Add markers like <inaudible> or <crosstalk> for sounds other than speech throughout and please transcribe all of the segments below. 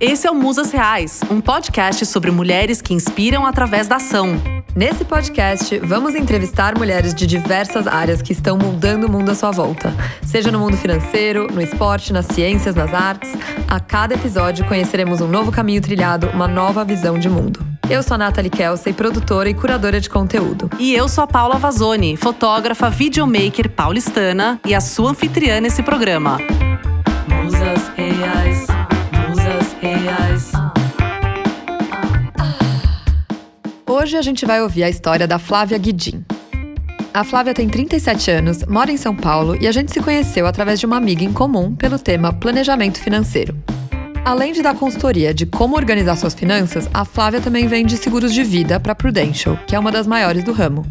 Esse é o Musas Reais, um podcast sobre mulheres que inspiram através da ação. Nesse podcast, vamos entrevistar mulheres de diversas áreas que estão mudando o mundo à sua volta. Seja no mundo financeiro, no esporte, nas ciências, nas artes. A cada episódio conheceremos um novo caminho trilhado, uma nova visão de mundo. Eu sou a Nathalie Kelsey, produtora e curadora de conteúdo. E eu sou a Paula Vazoni, fotógrafa, videomaker paulistana e a sua anfitriã nesse programa. Musas Reais. Reais. Hoje a gente vai ouvir a história da Flávia Guidin. A Flávia tem 37 anos, mora em São Paulo e a gente se conheceu através de uma amiga em comum pelo tema planejamento financeiro. Além de dar consultoria de como organizar suas finanças, a Flávia também vende seguros de vida para Prudential, que é uma das maiores do ramo.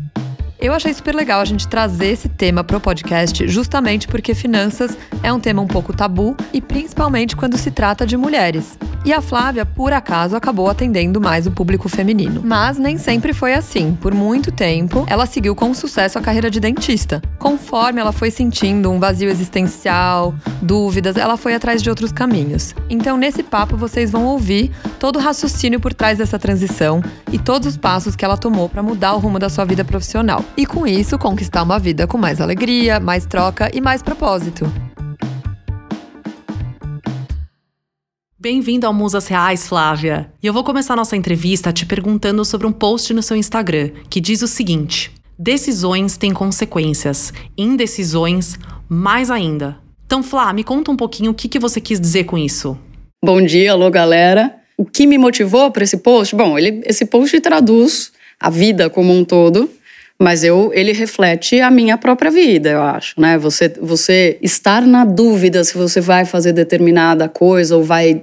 Eu achei super legal a gente trazer esse tema para o podcast, justamente porque finanças é um tema um pouco tabu e principalmente quando se trata de mulheres. E a Flávia, por acaso, acabou atendendo mais o público feminino. Mas nem sempre foi assim. Por muito tempo, ela seguiu com sucesso a carreira de dentista. Conforme ela foi sentindo um vazio existencial, dúvidas, ela foi atrás de outros caminhos. Então, nesse papo, vocês vão ouvir todo o raciocínio por trás dessa transição e todos os passos que ela tomou para mudar o rumo da sua vida profissional e com isso conquistar uma vida com mais alegria, mais troca e mais propósito. Bem-vindo ao Musas Reais, Flávia. E eu vou começar nossa entrevista te perguntando sobre um post no seu Instagram que diz o seguinte: Decisões têm consequências, indecisões mais ainda. Então, Flá, me conta um pouquinho o que, que você quis dizer com isso. Bom dia, alô galera. O que me motivou para esse post? Bom, ele, esse post traduz a vida como um todo mas eu, ele reflete a minha própria vida, eu acho, né? Você, você estar na dúvida se você vai fazer determinada coisa ou vai,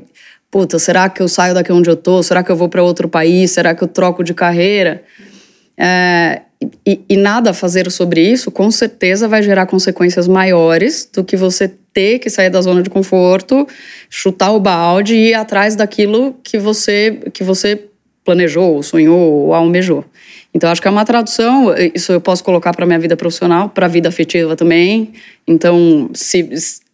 puta, será que eu saio daqui onde eu tô? Será que eu vou para outro país? Será que eu troco de carreira? É, e, e, nada a fazer sobre isso, com certeza vai gerar consequências maiores do que você ter que sair da zona de conforto, chutar o balde e ir atrás daquilo que você que você planejou, sonhou ou almejou. Então, acho que é uma tradução, isso eu posso colocar para minha vida profissional, para a vida afetiva também. Então, se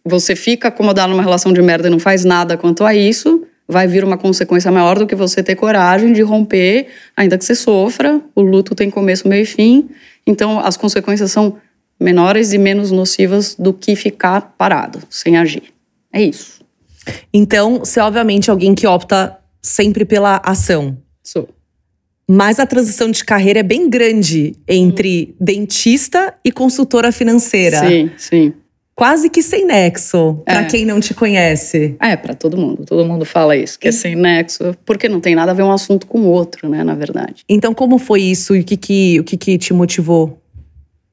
você fica acomodado numa relação de merda e não faz nada quanto a isso, vai vir uma consequência maior do que você ter coragem de romper, ainda que você sofra. O luto tem começo, meio e fim. Então, as consequências são menores e menos nocivas do que ficar parado, sem agir. É isso. Então, você é obviamente alguém que opta sempre pela ação. Sou. Mas a transição de carreira é bem grande entre hum. dentista e consultora financeira. Sim, sim. Quase que sem nexo, para é. quem não te conhece. É, para todo mundo. Todo mundo fala isso, que é sem nexo, porque não tem nada a ver um assunto com o outro, né, na verdade. Então, como foi isso e o que, que, o que, que te motivou?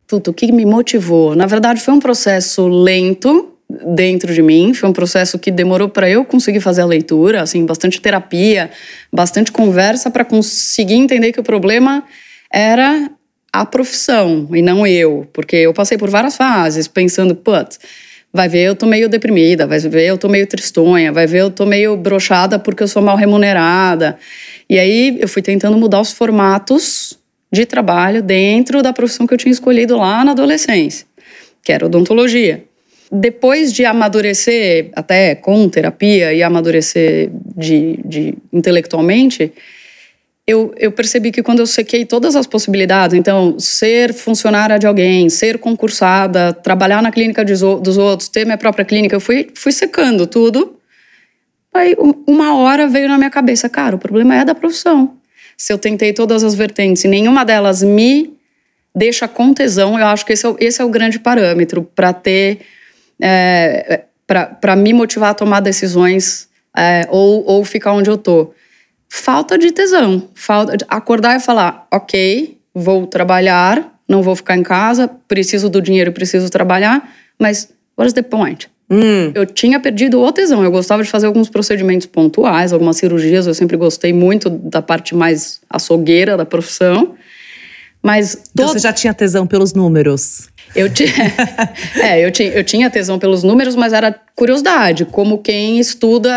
Tudo, o que me motivou? Na verdade, foi um processo lento, dentro de mim. Foi um processo que demorou para eu conseguir fazer a leitura, assim, bastante terapia, bastante conversa para conseguir entender que o problema era a profissão e não eu, porque eu passei por várias fases pensando, putz, vai ver eu tô meio deprimida, vai ver eu tô meio tristonha, vai ver eu tô meio brochada porque eu sou mal remunerada. E aí eu fui tentando mudar os formatos de trabalho dentro da profissão que eu tinha escolhido lá na adolescência, que era odontologia depois de amadurecer, até com terapia, e amadurecer de, de intelectualmente, eu, eu, percebi que quando eu sequei todas as possibilidades, então, ser funcionária de alguém, ser concursada, trabalhar na clínica de, dos outros, ter minha própria clínica, eu fui, fui secando tudo. Aí, uma hora veio na minha cabeça, cara, o problema é da profissão. Se eu tentei todas as vertentes e nenhuma delas me deixa com tesão, eu acho que esse é, esse é o grande parâmetro para ter é, para me motivar a tomar decisões é, ou, ou ficar onde eu tô. Falta de tesão, falta de acordar e falar, ok, vou trabalhar, não vou ficar em casa, preciso do dinheiro, preciso trabalhar, mas what's the point? Hum. Eu tinha perdido o tesão. Eu gostava de fazer alguns procedimentos pontuais, algumas cirurgias. Eu sempre gostei muito da parte mais açougueira da profissão. Mas então você já tinha tesão pelos números? Eu tinha, <laughs> é, eu tinha, eu tinha tesão pelos números, mas era curiosidade, como quem estuda,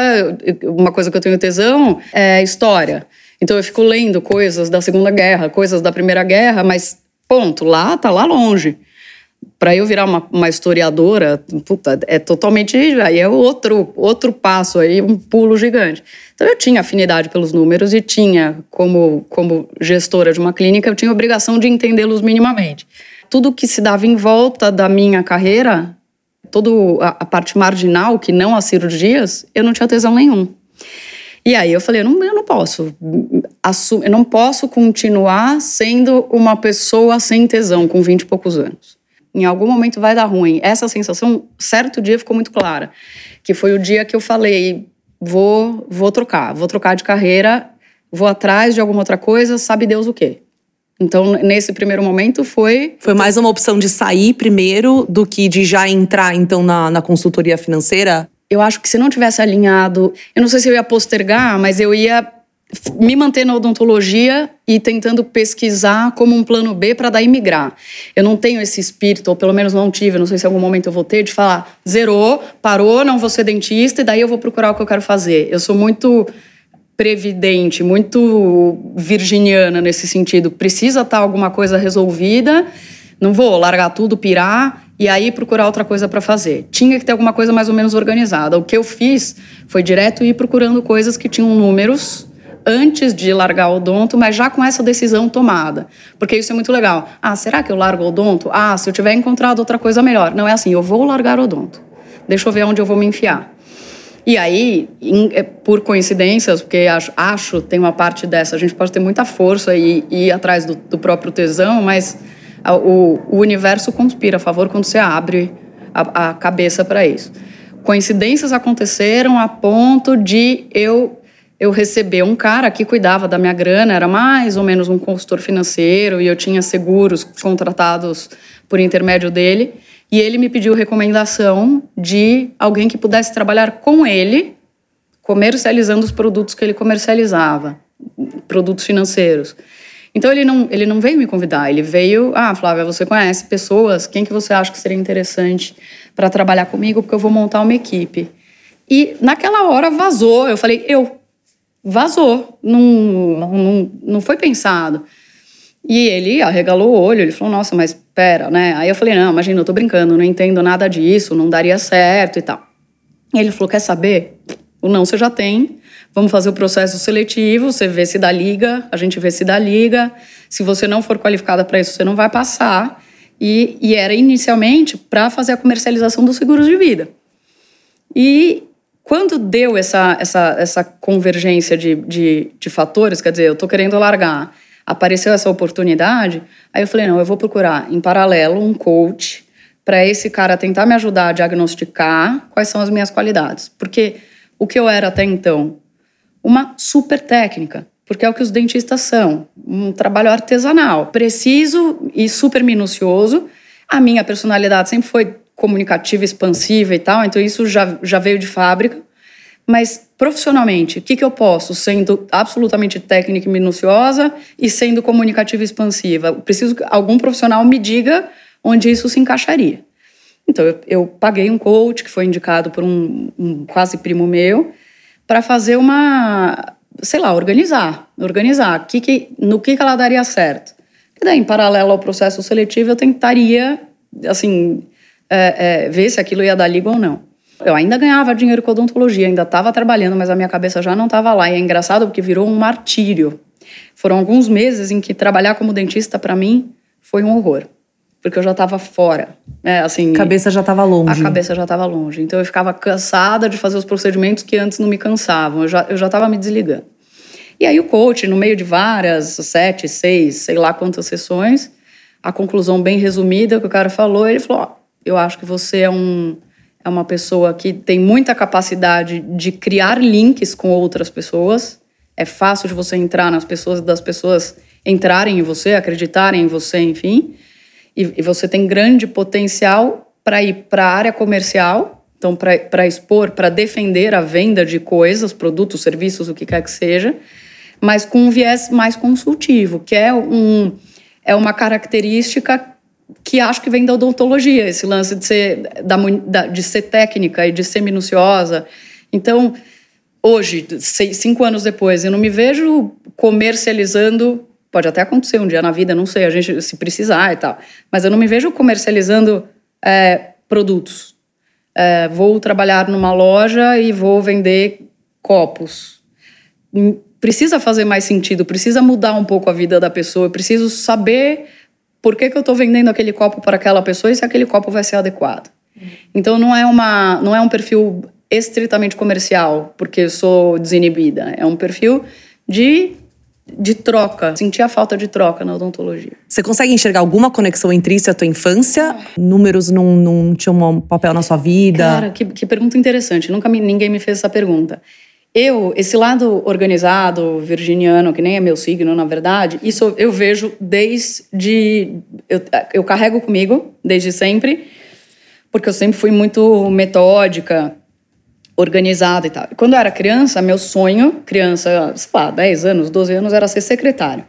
uma coisa que eu tenho tesão é história. Então eu fico lendo coisas da Segunda Guerra, coisas da Primeira Guerra, mas ponto, lá tá lá longe. para eu virar uma, uma, historiadora, puta, é totalmente. Aí é outro, outro passo, aí um pulo gigante. Então eu tinha afinidade pelos números e tinha, como, como gestora de uma clínica, eu tinha obrigação de entendê-los minimamente. Tudo que se dava em volta da minha carreira, toda a, parte marginal, que não as cirurgias, eu não tinha tesão nenhum. E aí eu falei, eu não, eu não posso, eu não posso continuar sendo uma pessoa sem tesão com 20 e poucos anos em algum momento vai dar ruim. Essa sensação, certo dia, ficou muito clara. Que foi o dia que eu falei: vou, vou trocar, vou trocar de carreira, vou atrás de alguma outra coisa, sabe Deus o quê. Então, nesse primeiro momento, foi. Foi mais uma opção de sair primeiro do que de já entrar, então, na, na consultoria financeira? Eu acho que se não tivesse alinhado, eu não sei se eu ia postergar, mas eu ia me manter na odontologia e tentando pesquisar como um plano B para daí migrar. Eu não tenho esse espírito, ou pelo menos não tive, não sei se em algum momento eu vou ter, de falar, zerou, parou, não vou ser dentista e daí eu vou procurar o que eu quero fazer. Eu sou muito previdente, muito virginiana nesse sentido. Precisa estar tá alguma coisa resolvida, não vou largar tudo, pirar e aí procurar outra coisa para fazer. Tinha que ter alguma coisa mais ou menos organizada. O que eu fiz foi direto ir procurando coisas que tinham números antes de largar o odonto, mas já com essa decisão tomada. Porque isso é muito legal. Ah, será que eu largo o odonto? Ah, se eu tiver encontrado outra coisa melhor. Não é assim, eu vou largar o odonto. Deixa eu ver onde eu vou me enfiar. E aí, é, por coincidências, porque acho, acho tem uma parte dessa, a gente pode ter muita força e, e ir atrás do, do, próprio tesão, mas a, o, o, universo conspira a favor quando você abre a, a cabeça para isso. Coincidências aconteceram a ponto de eu eu recebi um cara que cuidava da minha grana, era mais ou menos um consultor financeiro e eu tinha seguros contratados por intermédio dele. E ele me pediu recomendação de alguém que pudesse trabalhar com ele, comercializando os produtos que ele comercializava, produtos financeiros. Então ele não, ele não veio me convidar, ele veio, ah, Flávia, você conhece pessoas, quem que você acha que seria interessante para trabalhar comigo, porque eu vou montar uma equipe. E naquela hora vazou, eu falei, eu, vazou, não, não, não foi pensado. E ele arregalou o olho, ele falou, nossa, mas pera, né? Aí eu falei, não, imagina, eu tô brincando, não entendo nada disso, não daria certo e tal. E ele falou, quer saber? O não você já tem, vamos fazer o processo seletivo, você vê se dá liga, a gente vê se dá liga. Se você não for qualificada para isso, você não vai passar. E, e era inicialmente para fazer a comercialização dos seguros de vida. E quando deu essa, essa, essa convergência de, de, de fatores, quer dizer, eu estou querendo largar, apareceu essa oportunidade, aí eu falei, não, eu vou procurar em paralelo um coach para esse cara tentar me ajudar a diagnosticar quais são as minhas qualidades. Porque o que eu era até então? Uma super técnica, porque é o que os dentistas são, um trabalho artesanal, preciso e super minucioso. A minha personalidade sempre foi comunicativa, expansiva e tal, então isso já, já veio de fábrica. Mas profissionalmente, o que, que eu posso, sendo absolutamente técnica e minuciosa e sendo comunicativa e expansiva? Preciso que algum profissional me diga onde isso se encaixaria. Então, eu, eu paguei um coach que foi indicado por um, um quase primo meu para fazer uma, sei lá, organizar, organizar que que, no que, que ela daria certo. E daí, em paralelo ao processo seletivo, eu tentaria, assim, é, é, ver se aquilo ia dar liga ou não. Eu ainda ganhava dinheiro com odontologia, ainda estava trabalhando, mas a minha cabeça já não estava lá. E é engraçado porque virou um martírio. Foram alguns meses em que trabalhar como dentista para mim foi um horror, porque eu já estava fora. É, assim, a cabeça já estava longe. A cabeça já estava longe. Então eu ficava cansada de fazer os procedimentos que antes não me cansavam. Eu já eu já estava me desligando. E aí o coach, no meio de várias, sete, seis, sei lá quantas sessões, a conclusão bem resumida que o cara falou, ele falou: ó, eu acho que você é, um, é uma pessoa que tem muita capacidade de criar links com outras pessoas. É fácil de você entrar nas pessoas, das pessoas entrarem em você, acreditarem em você, enfim. E, e você tem grande potencial para ir para a área comercial, então para expor, para defender a venda de coisas, produtos, serviços, o que quer que seja, mas com um viés mais consultivo, que é, um, é uma característica que acho que vem da odontologia, esse lance de ser, da, de ser técnica e de ser minuciosa. Então, hoje, seis, cinco anos depois, eu não me vejo comercializando Pode até acontecer um dia na vida, não sei, a gente se precisar e tal. Mas eu não me vejo comercializando é, produtos. É, vou trabalhar numa loja e vou vender copos. Hum, precisa fazer mais sentido, precisa mudar um pouco a vida da pessoa, preciso saber por que, que eu estou vendendo aquele copo para aquela pessoa e se aquele copo vai ser adequado. Então não é, uma, não é um perfil estritamente comercial, porque eu sou desinibida. É um perfil de de troca, sentir a falta de troca na odontologia. Você consegue enxergar alguma conexão entre isso e a tua infância? Números não, não tinham um papel na sua vida? Cara, que, que pergunta interessante. Nunca me, ninguém me fez essa pergunta. Eu, esse lado organizado, virginiano, que nem é meu signo, na verdade, isso eu vejo desde. Eu, eu carrego comigo desde sempre, porque eu sempre fui muito metódica, organizada e tal. Quando eu era criança, meu sonho, criança, sei lá, 10 anos, 12 anos, era ser secretário.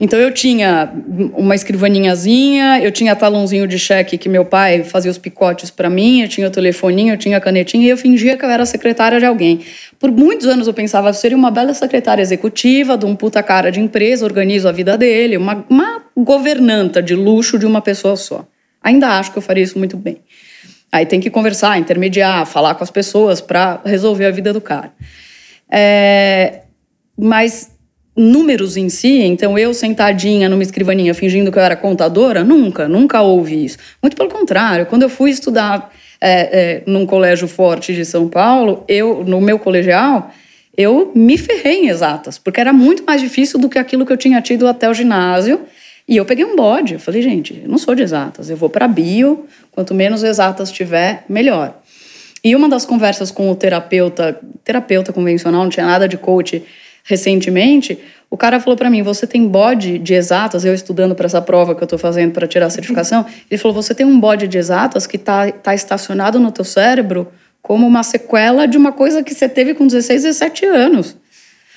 Então eu tinha uma escrivaninhazinha, eu tinha talãozinho de cheque que meu pai fazia os picotes para mim, eu tinha o telefoninho, eu tinha a canetinha e eu fingia que eu era secretária de alguém. Por muitos anos eu pensava, seria uma bela secretária executiva, de um puta cara de empresa, organizo a vida dele, uma, uma governanta de luxo de uma pessoa só. Ainda acho que eu faria isso muito bem. Aí tem que conversar, intermediar, falar com as pessoas para resolver a vida do cara. É, mas números em si, então eu sentadinha numa escrivaninha fingindo que eu era contadora, nunca, nunca houve isso. Muito pelo contrário, quando eu fui estudar é, é, num colégio forte de São Paulo, eu no meu colegial eu me ferrei em exatas, porque era muito mais difícil do que aquilo que eu tinha tido até o ginásio. E eu peguei um bode. Eu falei, gente, eu não sou de exatas, eu vou para bio, quanto menos exatas tiver, melhor. E uma das conversas com o terapeuta, terapeuta convencional, não tinha nada de coach recentemente, o cara falou para mim: "Você tem bode de exatas?" Eu estudando para essa prova que eu estou fazendo para tirar a certificação, ele falou: "Você tem um bode de exatas que está tá estacionado no teu cérebro como uma sequela de uma coisa que você teve com 16, 17 anos."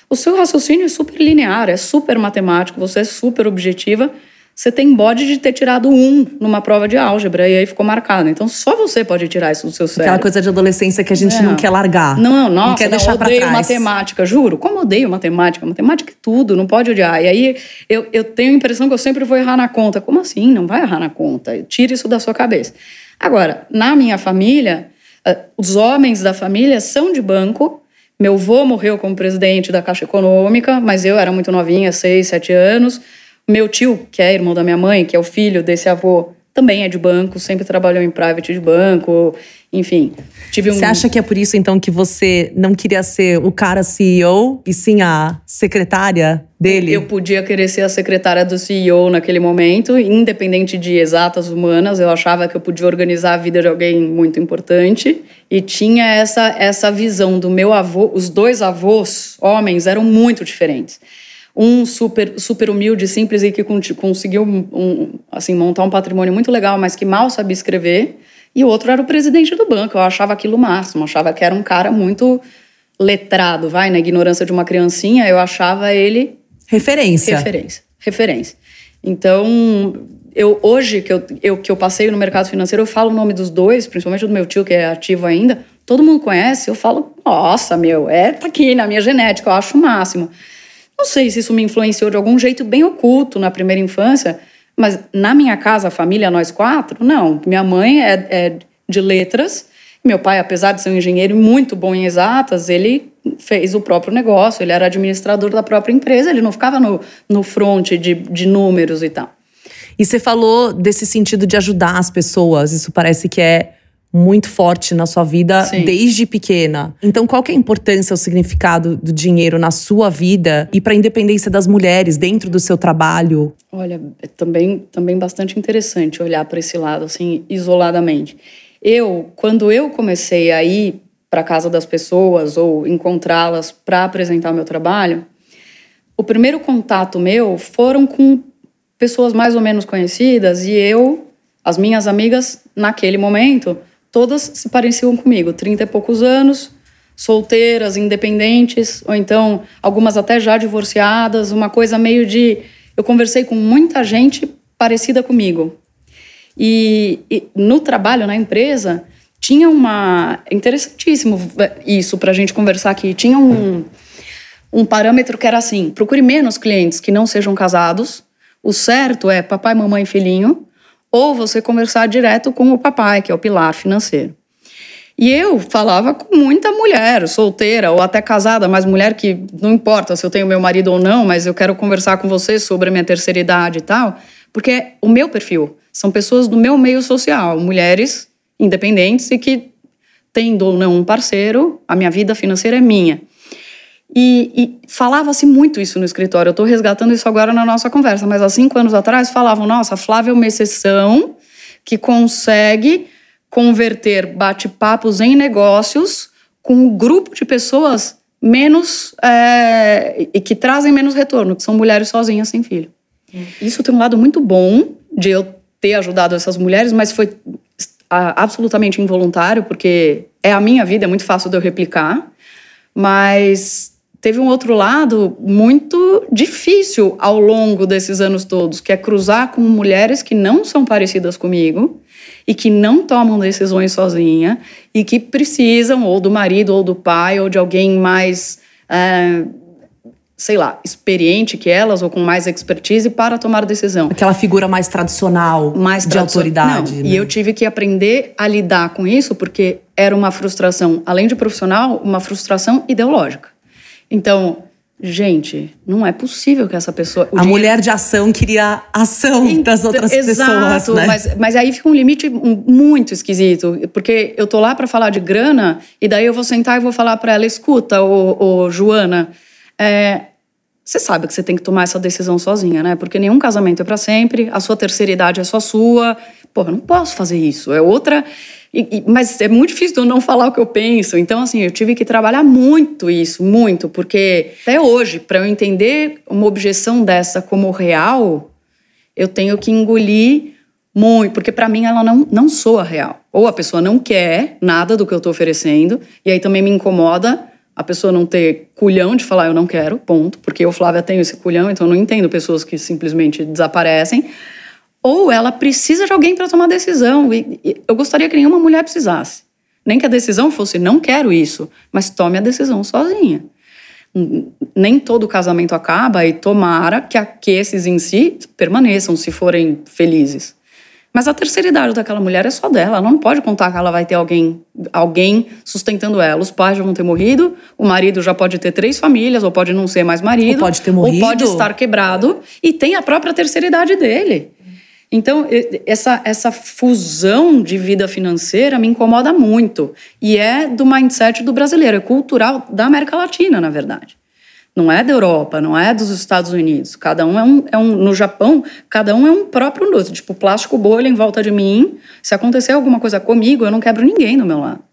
O seu raciocínio é super linear, é super matemático, você é super objetiva. Você tem bode de ter tirado um numa prova de álgebra e aí ficou marcado. Então só você pode tirar isso do seu cérebro. Aquela coisa de adolescência que a gente é. não quer largar. Não, nossa, não quer não, deixar para trás. matemática, juro. Como odeio matemática? Matemática é tudo, não pode odiar. E aí eu, eu tenho a impressão que eu sempre vou errar na conta. Como assim? Não vai errar na conta. Tire isso da sua cabeça. Agora, na minha família, eh, os homens da família são de banco meu avô morreu como presidente da Caixa Econômica, mas eu era muito novinha, seis, sete anos. Meu tio, que é irmão da minha mãe, que é o filho desse avô, também é de banco, sempre trabalhou em private de banco, enfim. Tive um... Você acha que é por isso, então, que você não queria ser o cara CEO e sim a secretária dele? Eu podia querer ser a secretária do CEO naquele momento, independente de exatas humanas. Eu achava que eu podia organizar a vida de alguém muito importante. E tinha essa, essa visão do meu avô. Os dois avós, homens, eram muito diferentes um super, super humilde, simples e que conseguiu um, assim, montar um patrimônio muito legal, mas que mal sabia escrever. E o outro era o presidente do banco. Eu achava aquilo o máximo, achava que era um cara muito letrado, vai, na ignorância de uma criancinha, eu achava ele. Referência. Referência. Referência. Então, eu hoje que eu, eu, que eu passei no mercado financeiro, eu falo o nome dos dois, principalmente do meu tio, que é ativo ainda. Todo mundo conhece, eu falo, nossa, meu, é, tá aqui na minha genética, eu acho o máximo. Não sei se isso me influenciou de algum jeito bem oculto na primeira infância, mas na minha casa, a família, nós quatro, não. Minha mãe é, é de letras, meu pai, apesar de ser um engenheiro muito bom em exatas, ele fez o próprio negócio, ele era administrador da própria empresa, ele não ficava no, no front de, de números e tal. E você falou desse sentido de ajudar as pessoas, isso parece que é muito forte na sua vida Sim. desde pequena. Então, qual que é a importância, o significado do dinheiro na sua vida e para a independência das mulheres dentro do seu trabalho? Olha, é também, também bastante interessante olhar para esse lado, assim, isoladamente. Eu, quando eu comecei a ir para casa das pessoas ou encontrá-las para apresentar o meu trabalho, o primeiro contato meu foram com pessoas mais ou menos conhecidas e eu, as minhas amigas, naquele momento, todas se pareciam comigo, 30 e poucos anos, solteiras, independentes, ou então algumas até já divorciadas, uma coisa meio de. Eu conversei com muita gente parecida comigo. E, e no trabalho, na empresa, tinha uma. Interessantíssimo isso para a gente conversar aqui. Tinha um. um parâmetro que era assim: procure menos clientes que não sejam casados. O certo é papai, mamãe, filhinho, ou você conversar direto com o papai, que é o pilar financeiro. E eu falava com muita mulher, solteira ou até casada, mas mulher que não importa se eu tenho meu marido ou não, mas eu quero conversar com você sobre a minha terceira idade e tal, porque é o meu perfil são pessoas do meu meio social, mulheres independentes e que, tendo ou não um parceiro, a minha vida financeira é minha. E, e falava-se muito isso no escritório. Eu estou resgatando isso agora na nossa conversa, mas há cinco anos atrás falavam: nossa, a Flávia é uma exceção que consegue converter bate-papos em negócios com um grupo de pessoas menos é, e que trazem menos retorno, que são mulheres sozinhas sem filho. Hum. Isso tem um lado muito bom de eu ter ajudado essas mulheres, mas foi absolutamente involuntário, porque é a minha vida, é muito fácil de eu replicar. Mas teve um outro lado muito difícil ao longo desses anos todos, que é cruzar com mulheres que não são parecidas comigo e que não tomam decisões sozinha e que precisam ou do marido ou do pai ou de alguém mais é, sei lá, experiente que elas ou com mais expertise para tomar decisão. Aquela figura mais tradicional mais de autoridade. Né? E eu tive que aprender a lidar com isso porque era uma frustração, além de profissional, uma frustração ideológica. Então, gente, não é possível que essa pessoa. A dinheiro... mulher de ação queria ação então, das outras exato, pessoas. Né? Mas, mas aí fica um limite muito esquisito, porque eu tô lá para falar de grana e daí eu vou sentar e vou falar para ela: escuta, ô, ô Joana. É, você sabe que você tem que tomar essa decisão sozinha, né? Porque nenhum casamento é para sempre, a sua terceira idade é só sua. Porra, não posso fazer isso. É outra. E, e, mas é muito difícil eu não falar o que eu penso. Então, assim, eu tive que trabalhar muito isso, muito, porque até hoje, para eu entender uma objeção dessa como real, eu tenho que engolir muito, porque para mim ela não, não soa real. Ou a pessoa não quer nada do que eu estou oferecendo, e aí também me incomoda a pessoa não ter culhão de falar eu não quero, ponto, porque eu, Flávia, tenho esse culhão, então eu não entendo pessoas que simplesmente desaparecem. Ou ela precisa de alguém para tomar decisão. E, e eu gostaria que nenhuma mulher precisasse. Nem que a decisão fosse não quero isso, mas tome a decisão sozinha. Nem todo casamento acaba e tomara que, que esses em si permaneçam se forem felizes. Mas a terceira idade daquela mulher é só dela. Ela não pode contar que ela vai ter alguém, alguém sustentando ela. Os pais já vão ter morrido, o marido já pode ter três famílias, ou pode não ser mais marido. Ou pode ter morrido. Ou pode estar quebrado. E tem a própria terceira idade dele. Então, essa, essa fusão de vida financeira me incomoda muito. E é do mindset do brasileiro, é cultural da América Latina, na verdade. Não é da Europa, não é dos Estados Unidos. Cada um é um, é um no Japão, cada um é um próprio luto. Tipo, plástico bolha em volta de mim. Se acontecer alguma coisa comigo, eu não quebro ninguém do meu lado.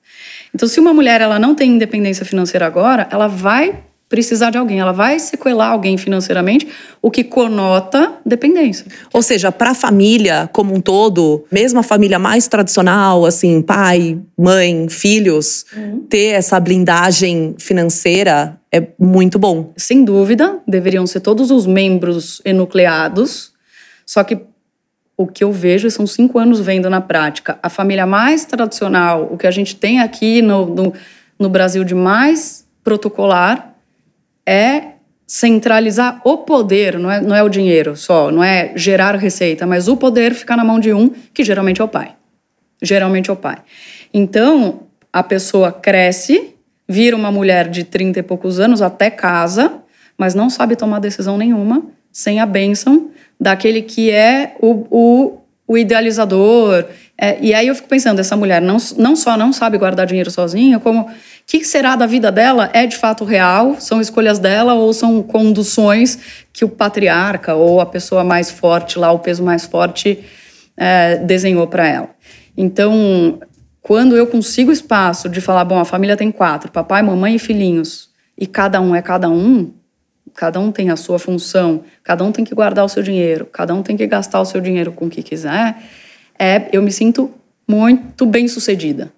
Então, se uma mulher ela não tem independência financeira agora, ela vai precisar de alguém, ela vai sequelar alguém financeiramente, o que conota dependência. Ou seja, para a família como um todo, mesmo a família mais tradicional, assim, pai, mãe, filhos, uhum. ter essa blindagem financeira é muito bom. Sem dúvida, deveriam ser todos os membros enucleados, só que o que eu vejo são cinco anos vendo na prática. A família mais tradicional, o que a gente tem aqui no, no, no Brasil de mais protocolar, é centralizar o poder, não é, não é o dinheiro só, não é gerar receita, mas o poder ficar na mão de um, que geralmente é o pai. Geralmente é o pai. Então, a pessoa cresce, vira uma mulher de 30 e poucos anos, até casa, mas não sabe tomar decisão nenhuma sem a bênção daquele que é o, o, o idealizador. É, e aí eu fico pensando, essa mulher não, não só não sabe guardar dinheiro sozinha, como que será da vida dela é de fato real? São escolhas dela ou são conduções que o patriarca ou a pessoa mais forte lá, o peso mais forte, é, desenhou para ela? Então, quando eu consigo espaço de falar, bom, a família tem quatro, papai, mamãe e filhinhos, e cada um é cada um, cada um tem a sua função, cada um tem que guardar o seu dinheiro, cada um tem que gastar o seu dinheiro com o que quiser, é, eu me sinto muito bem sucedida.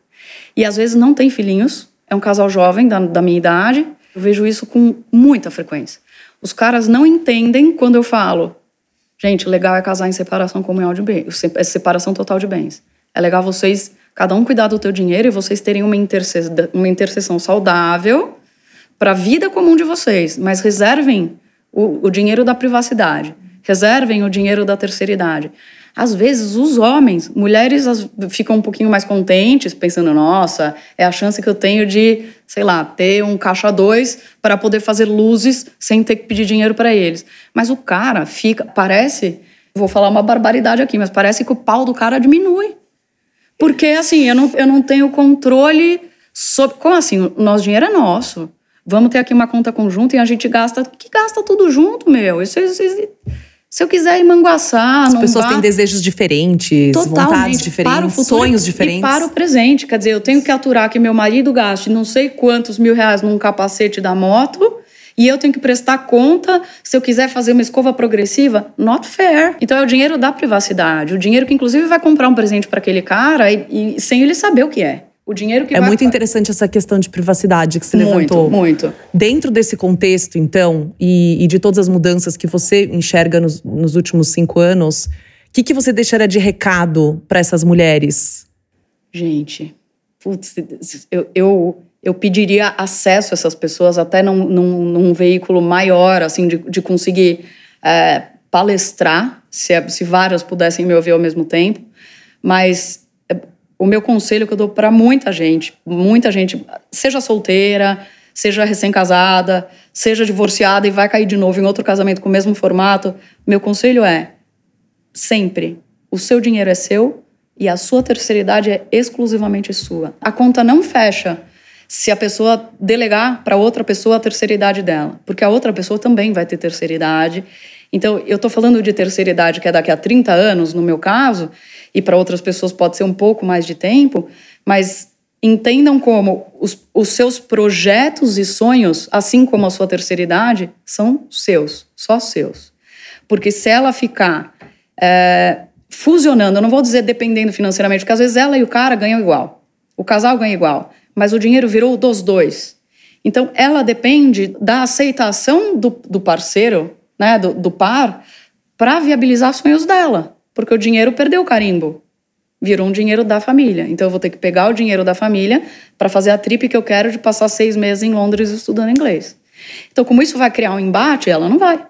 E às vezes não tem filhinhos, é um casal jovem da, da minha idade. Eu vejo isso com muita frequência. Os caras não entendem quando eu falo, gente, legal é casar em separação comunhal de bens, é separação total de bens. É legal vocês, cada um cuidar do teu dinheiro e vocês terem uma, interse uma interseção saudável para a vida comum de vocês, mas reservem o, o dinheiro da privacidade, reservem o dinheiro da terceira idade. Às vezes, os homens, mulheres ficam um pouquinho mais contentes, pensando: nossa, é a chance que eu tenho de, sei lá, ter um caixa dois para poder fazer luzes sem ter que pedir dinheiro para eles. Mas o cara fica, parece, vou falar uma barbaridade aqui, mas parece que o pau do cara diminui. Porque, assim, eu não, eu não tenho controle sobre. Como assim? O nosso dinheiro é nosso. Vamos ter aqui uma conta conjunta e a gente gasta. Que gasta tudo junto, meu. Isso, isso, isso se eu quiser ir manguaçar, As pessoas têm desejos diferentes, vontades diferentes, para o futuro sonhos diferentes. Para o presente. Quer dizer, eu tenho que aturar que meu marido gaste não sei quantos mil reais num capacete da moto e eu tenho que prestar conta se eu quiser fazer uma escova progressiva. Not fair. Então é o dinheiro da privacidade. O dinheiro que, inclusive, vai comprar um presente para aquele cara e, e sem ele saber o que é. O dinheiro que é vai... muito interessante essa questão de privacidade que você muito, levantou. Muito. Dentro desse contexto, então, e, e de todas as mudanças que você enxerga nos, nos últimos cinco anos, o que, que você deixaria de recado para essas mulheres? Gente, putz, eu, eu, eu pediria acesso a essas pessoas até num, num, num veículo maior, assim, de, de conseguir é, palestrar, se, se várias pudessem me ouvir ao mesmo tempo. Mas o meu conselho que eu dou para muita gente, muita gente, seja solteira, seja recém-casada, seja divorciada e vai cair de novo em outro casamento com o mesmo formato, meu conselho é sempre o seu dinheiro é seu e a sua terceira idade é exclusivamente sua. A conta não fecha se a pessoa delegar para outra pessoa a terceira idade dela, porque a outra pessoa também vai ter terceira idade. Então, eu estou falando de terceira idade que é daqui a 30 anos, no meu caso, e para outras pessoas pode ser um pouco mais de tempo, mas entendam como os, os seus projetos e sonhos, assim como a sua terceira idade, são seus, só seus. Porque se ela ficar é, fusionando, eu não vou dizer dependendo financeiramente, porque às vezes ela e o cara ganham igual, o casal ganha igual, mas o dinheiro virou dos dois. Então ela depende da aceitação do, do parceiro, né, do, do par, para viabilizar sonhos dela porque o dinheiro perdeu o carimbo. Virou um dinheiro da família. Então eu vou ter que pegar o dinheiro da família para fazer a trip que eu quero de passar seis meses em Londres estudando inglês. Então, como isso vai criar um embate, ela não vai.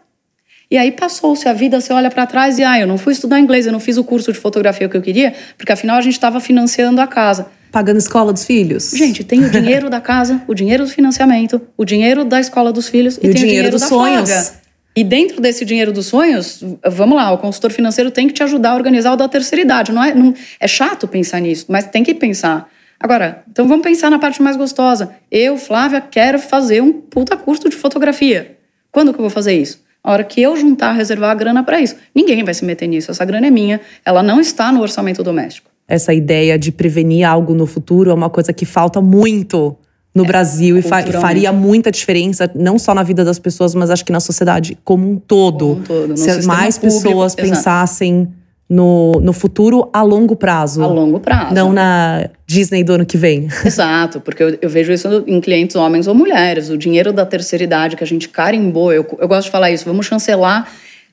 E aí passou-se a vida, você olha para trás e, ah, eu não fui estudar inglês, eu não fiz o curso de fotografia que eu queria, porque afinal a gente estava financiando a casa. Pagando a escola dos filhos? Gente, tem o dinheiro da casa, o dinheiro do financiamento, o dinheiro da escola dos filhos e, e tem o dinheiro, o dinheiro dos sonhos. Flaga. E dentro desse dinheiro dos sonhos, vamos lá, o consultor financeiro tem que te ajudar a organizar o da terceira idade. Não é, não, é chato pensar nisso, mas tem que pensar. Agora, então vamos pensar na parte mais gostosa. Eu, Flávia, quero fazer um puta curso de fotografia. Quando que eu vou fazer isso? A hora que eu juntar, reservar a grana para isso. Ninguém vai se meter nisso. Essa grana é minha. Ela não está no orçamento doméstico. Essa ideia de prevenir algo no futuro é uma coisa que falta muito no é, Brasil e fa faria muita diferença, não só na vida das pessoas, mas acho que na sociedade como um todo. Como um todo Se mais público, pessoas exato. pensassem no, no futuro a longo prazo. A longo prazo. Não na Disney do ano que vem. <laughs> Exato, porque eu, eu vejo isso em clientes homens ou mulheres. O dinheiro da terceira idade que a gente carimbou, eu, eu gosto de falar isso, vamos chancelar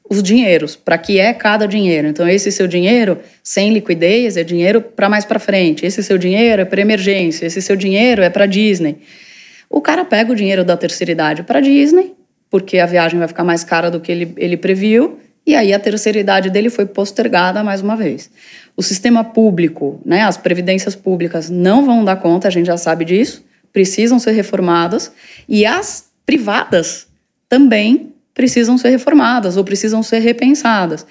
os dinheiros, para que é cada dinheiro. Então, esse seu dinheiro sem liquidez é dinheiro para mais para frente. Esse seu dinheiro é para emergência. Esse seu dinheiro é para Disney. O cara pega o dinheiro da terceira idade para Disney, porque a viagem vai ficar mais cara do que ele, ele previu, e aí a terceira idade dele foi postergada mais uma vez. O sistema público, né, as previdências públicas não vão dar conta, a gente já sabe disso, precisam ser reformadas, e as privadas também precisam ser reformadas ou precisam ser repensadas.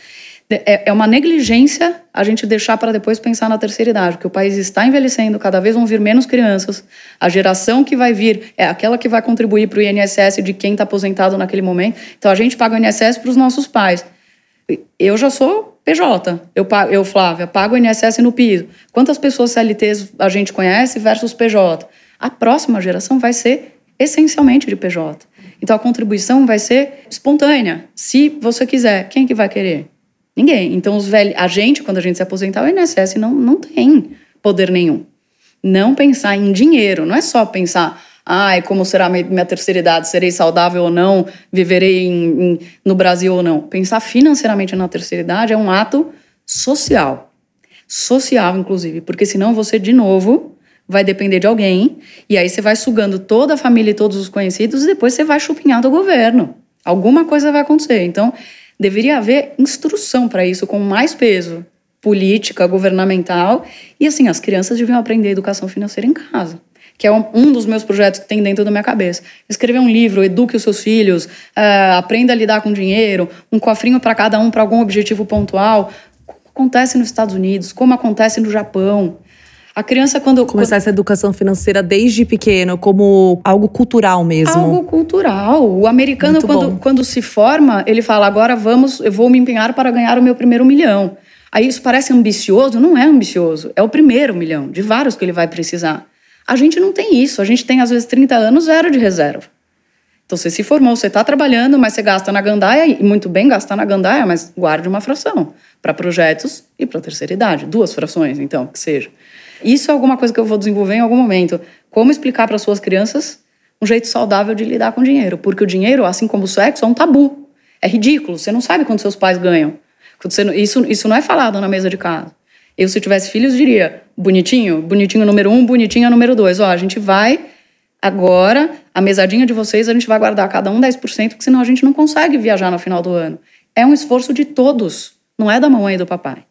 É, é uma negligência a gente deixar para depois pensar na terceira idade, porque o país está envelhecendo, cada vez vão vir menos crianças. A geração que vai vir é aquela que vai contribuir para o INSS de quem está aposentado naquele momento. Então a gente paga o INSS para os nossos pais. Eu já sou PJ, eu, eu Flávia, pago o INSS no piso. Quantas pessoas CLTs a gente conhece versus PJ? A próxima geração vai ser essencialmente de PJ. Então a contribuição vai ser espontânea, se você quiser. Quem que vai querer? Ninguém. Então os velhos, a gente quando a gente se aposentar, o INSS não, não tem poder nenhum. Não pensar em dinheiro, não é só pensar, ai, como será minha terceira idade, serei saudável ou não, viverei em, em, no Brasil ou não. Pensar financeiramente na terceira idade é um ato social. Social, inclusive, porque senão você, de novo, vai depender de alguém, e aí você vai sugando toda a família e todos os conhecidos, e depois você vai chupinhando o governo. Alguma coisa vai acontecer. Então, deveria haver instrução para isso com mais peso política, governamental, e assim, as crianças deviam aprender educação financeira em casa que é um dos meus projetos que tem dentro da minha cabeça. Escrever um livro, eduque os seus filhos, uh, aprenda a lidar com dinheiro, um cofrinho para cada um para algum objetivo pontual. Como acontece nos Estados Unidos, como acontece no Japão. A criança, quando. Começar essa educação financeira desde pequeno, como algo cultural mesmo. Algo cultural. O americano, quando, quando se forma, ele fala: agora vamos, eu vou me empenhar para ganhar o meu primeiro milhão. Aí isso parece ambicioso? Não é ambicioso. É o primeiro milhão, de vários que ele vai precisar. A gente não tem isso. A gente tem, às vezes, 30 anos, zero de reserva. Então, você se formou, você está trabalhando, mas você gasta na gandaia, e muito bem gastar na gandaia, mas guarde uma fração para projetos e para terceira idade. Duas frações, então, que seja. Isso é alguma coisa que eu vou desenvolver em algum momento. Como explicar para suas crianças um jeito saudável de lidar com dinheiro? Porque o dinheiro, assim como o sexo, é um tabu. É ridículo. Você não sabe quanto seus pais ganham. Isso, isso não é falado na mesa de casa. Eu, se tivesse filhos, diria: bonitinho, bonitinho número um, bonitinho número dois. Ó, a gente vai agora, a mesadinha de vocês, a gente vai guardar cada um 10%, porque senão a gente não consegue viajar no final do ano. É um esforço de todos, não é da mamãe e do papai.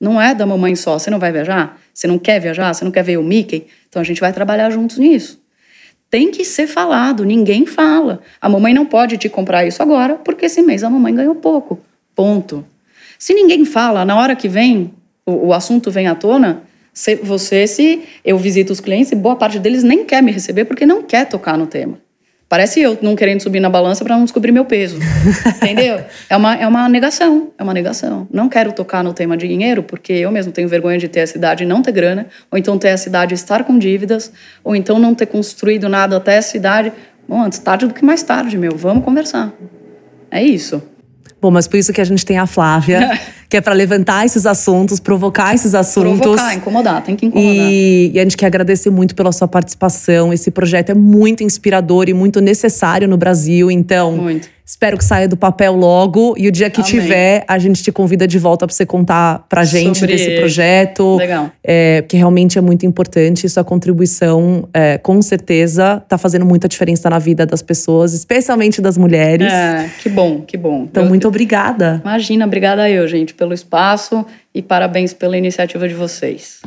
Não é da mamãe só. Você não vai viajar? Você não quer viajar? Você não quer ver o Mickey? Então a gente vai trabalhar juntos nisso. Tem que ser falado, ninguém fala. A mamãe não pode te comprar isso agora, porque esse mês a mamãe ganhou pouco. Ponto. Se ninguém fala, na hora que vem, o, o assunto vem à tona, você, se eu visito os clientes, boa parte deles nem quer me receber porque não quer tocar no tema. Parece eu não querendo subir na balança para não descobrir meu peso. Entendeu? <laughs> É uma, é uma negação. É uma negação. Não quero tocar no tema de dinheiro, porque eu mesmo tenho vergonha de ter essa idade e não ter grana, ou então ter essa idade e estar com dívidas, ou então não ter construído nada até essa idade. Bom, antes tarde do que mais tarde, meu. Vamos conversar. É isso. Bom, mas por isso que a gente tem a Flávia, <laughs> que é para levantar esses assuntos, provocar esses assuntos. Provocar, incomodar, tem que incomodar. E, e, a gente quer agradecer muito pela sua participação. Esse projeto é muito inspirador e muito necessário no Brasil. Então, muito. Espero que saia do papel logo. E o dia que Amém. tiver, a gente te convida de volta para você contar pra gente Sobre desse projeto. Legal. É, que realmente é muito importante. Sua contribuição, é, com certeza, tá fazendo muita diferença na vida das pessoas, especialmente das mulheres. É, que bom, que bom. Então, eu, muito obrigada. Imagina, obrigada eu, gente, pelo espaço e parabéns pela iniciativa de vocês.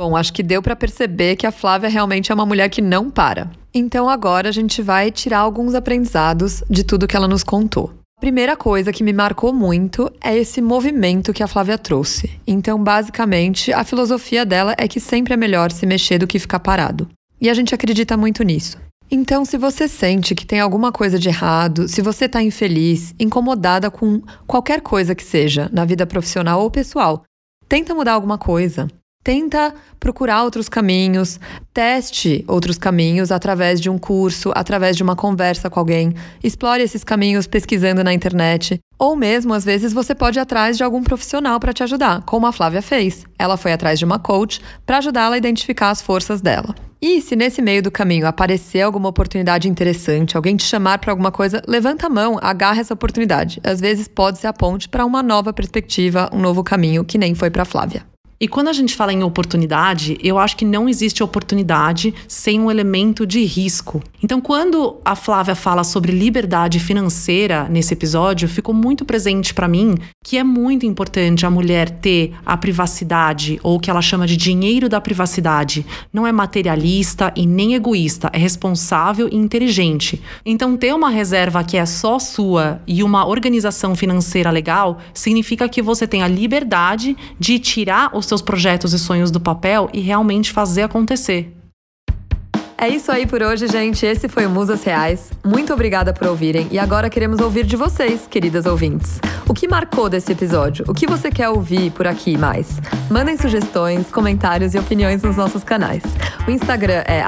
Bom, acho que deu para perceber que a Flávia realmente é uma mulher que não para. Então agora a gente vai tirar alguns aprendizados de tudo que ela nos contou. A primeira coisa que me marcou muito é esse movimento que a Flávia trouxe. Então, basicamente, a filosofia dela é que sempre é melhor se mexer do que ficar parado. E a gente acredita muito nisso. Então, se você sente que tem alguma coisa de errado, se você está infeliz, incomodada com qualquer coisa que seja, na vida profissional ou pessoal, tenta mudar alguma coisa. Tenta procurar outros caminhos, teste outros caminhos através de um curso, através de uma conversa com alguém, explore esses caminhos pesquisando na internet, ou mesmo às vezes você pode ir atrás de algum profissional para te ajudar, como a Flávia fez. Ela foi atrás de uma coach para ajudá-la a identificar as forças dela. E se nesse meio do caminho aparecer alguma oportunidade interessante, alguém te chamar para alguma coisa, levanta a mão, agarra essa oportunidade. Às vezes pode ser a ponte para uma nova perspectiva, um novo caminho que nem foi para Flávia. E quando a gente fala em oportunidade, eu acho que não existe oportunidade sem um elemento de risco. Então, quando a Flávia fala sobre liberdade financeira nesse episódio, ficou muito presente para mim que é muito importante a mulher ter a privacidade, ou o que ela chama de dinheiro da privacidade. Não é materialista e nem egoísta, é responsável e inteligente. Então, ter uma reserva que é só sua e uma organização financeira legal significa que você tem a liberdade de tirar os seus projetos e sonhos do papel e realmente fazer acontecer. É isso aí por hoje, gente. Esse foi o Musas Reais. Muito obrigada por ouvirem e agora queremos ouvir de vocês, queridas ouvintes. O que marcou desse episódio? O que você quer ouvir por aqui mais? Mandem sugestões, comentários e opiniões nos nossos canais. O Instagram é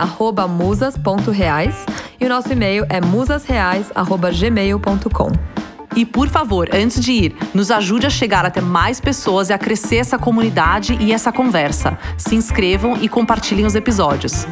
musas.reais e o nosso e-mail é musasreais.gmail.com. E por favor, antes de ir, nos ajude a chegar até mais pessoas e a crescer essa comunidade e essa conversa. Se inscrevam e compartilhem os episódios.